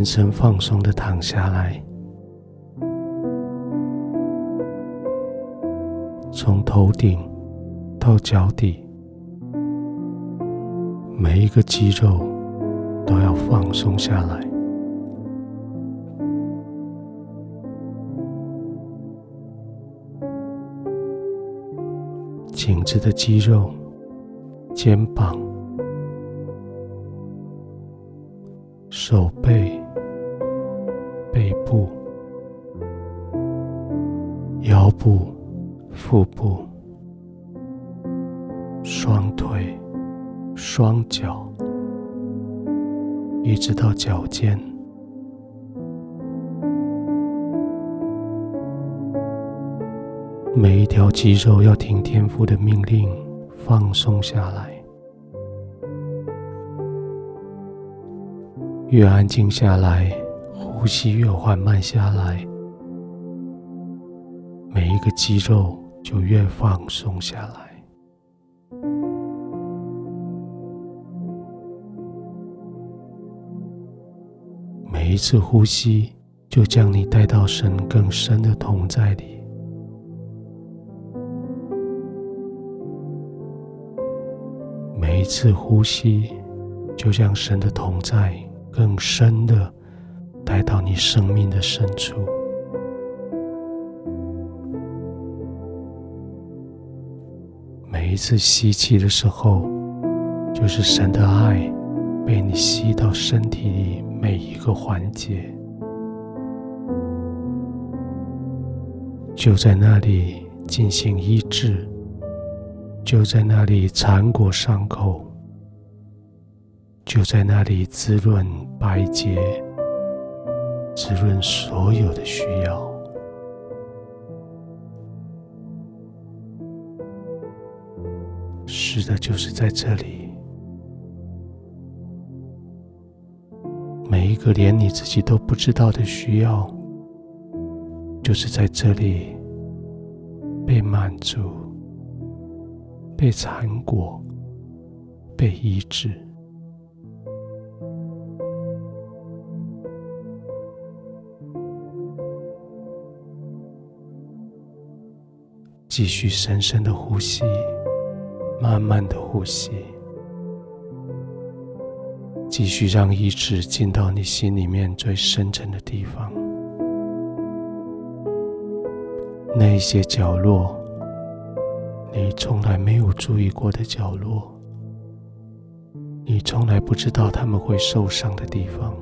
全身放松的躺下来，从头顶到脚底，每一个肌肉都要放松下来。颈子的肌肉、肩膀、手背、部、腰部、腹部、双腿、双脚，一直到脚尖。每一条肌肉要听天父的命令，放松下来。越安静下来，呼吸越缓慢下来，每一个肌肉就越放松下来。每一次呼吸，就将你带到神更深的同在里。每一次呼吸，就像神的同在更深的带到你生命的深处。每一次吸气的时候，就是神的爱被你吸到身体里每一个环节，就在那里进行医治。就在那里缠裹伤口，就在那里滋润百节，滋润所有的需要。是的，就是在这里，每一个连你自己都不知道的需要，就是在这里被满足。被缠裹，被医治，继续深深的呼吸，慢慢的呼吸，继续让医治进到你心里面最深沉的地方，那些角落。你从来没有注意过的角落，你从来不知道他们会受伤的地方，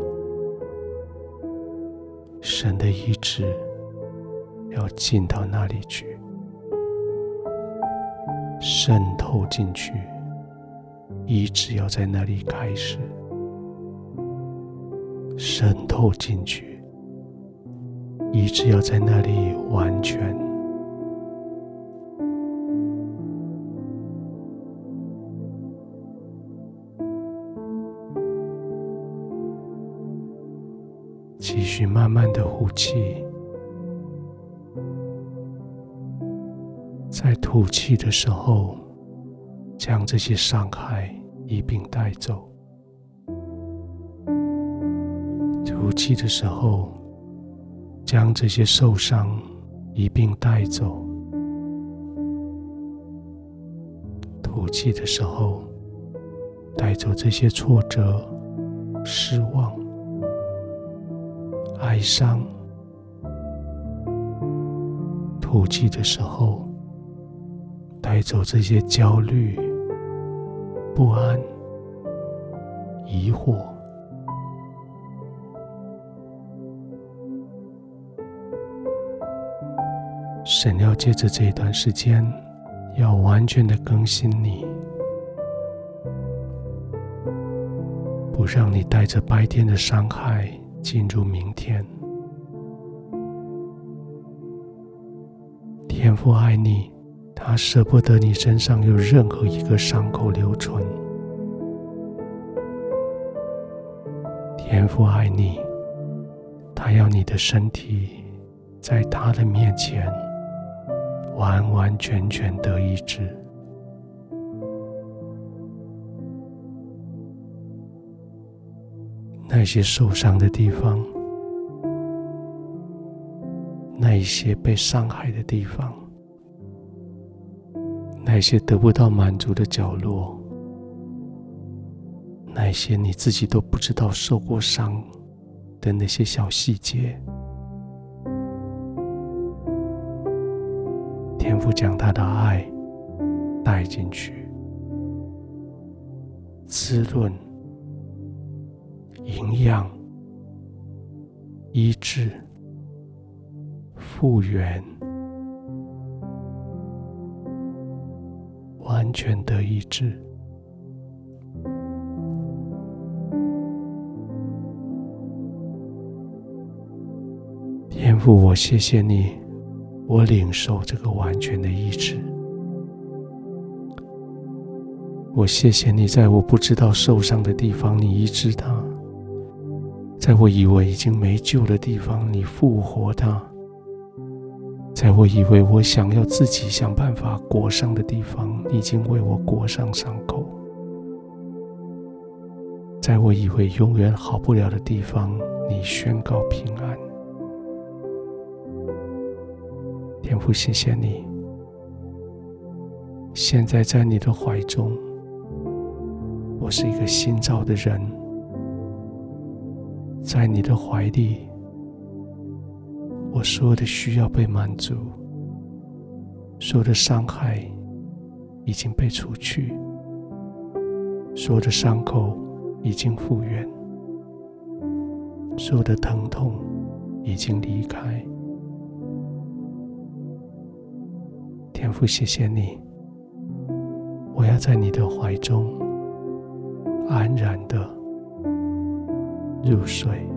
神的医治要进到那里去，渗透进去，一直要在那里开始，渗透进去，一直要在那里完全。继续慢慢的呼气，在吐气的时候，将这些伤害一并带走；吐气的时候，将这些受伤一并带走；吐气的时候，带走这些挫折、失望。哀伤，吐气的时候，带走这些焦虑、不安、疑惑。神要借着这一段时间，要完全的更新你，不让你带着白天的伤害。进入明天，天父爱你，他舍不得你身上有任何一个伤口留存。天父爱你，他要你的身体在他的面前完完全全得医治。那些受伤的地方，那一些被伤害的地方，那些得不到满足的角落，那些你自己都不知道受过伤的那些小细节，天父将他的爱带进去，滋润。营养、医治、复原，完全的医治。天父，我谢谢你，我领受这个完全的医治。我谢谢你，在我不知道受伤的地方，你医治它。在我以为已经没救的地方，你复活他；在我以为我想要自己想办法裹上的地方，你已经为我裹上伤口；在我以为永远好不了的地方，你宣告平安。天父，谢谢你！现在在你的怀中，我是一个新造的人。在你的怀里，我所有的需要被满足，所有的伤害已经被除去，所有的伤口已经复原，所有的疼痛已经离开。天父，谢谢你，我要在你的怀中安然的入睡。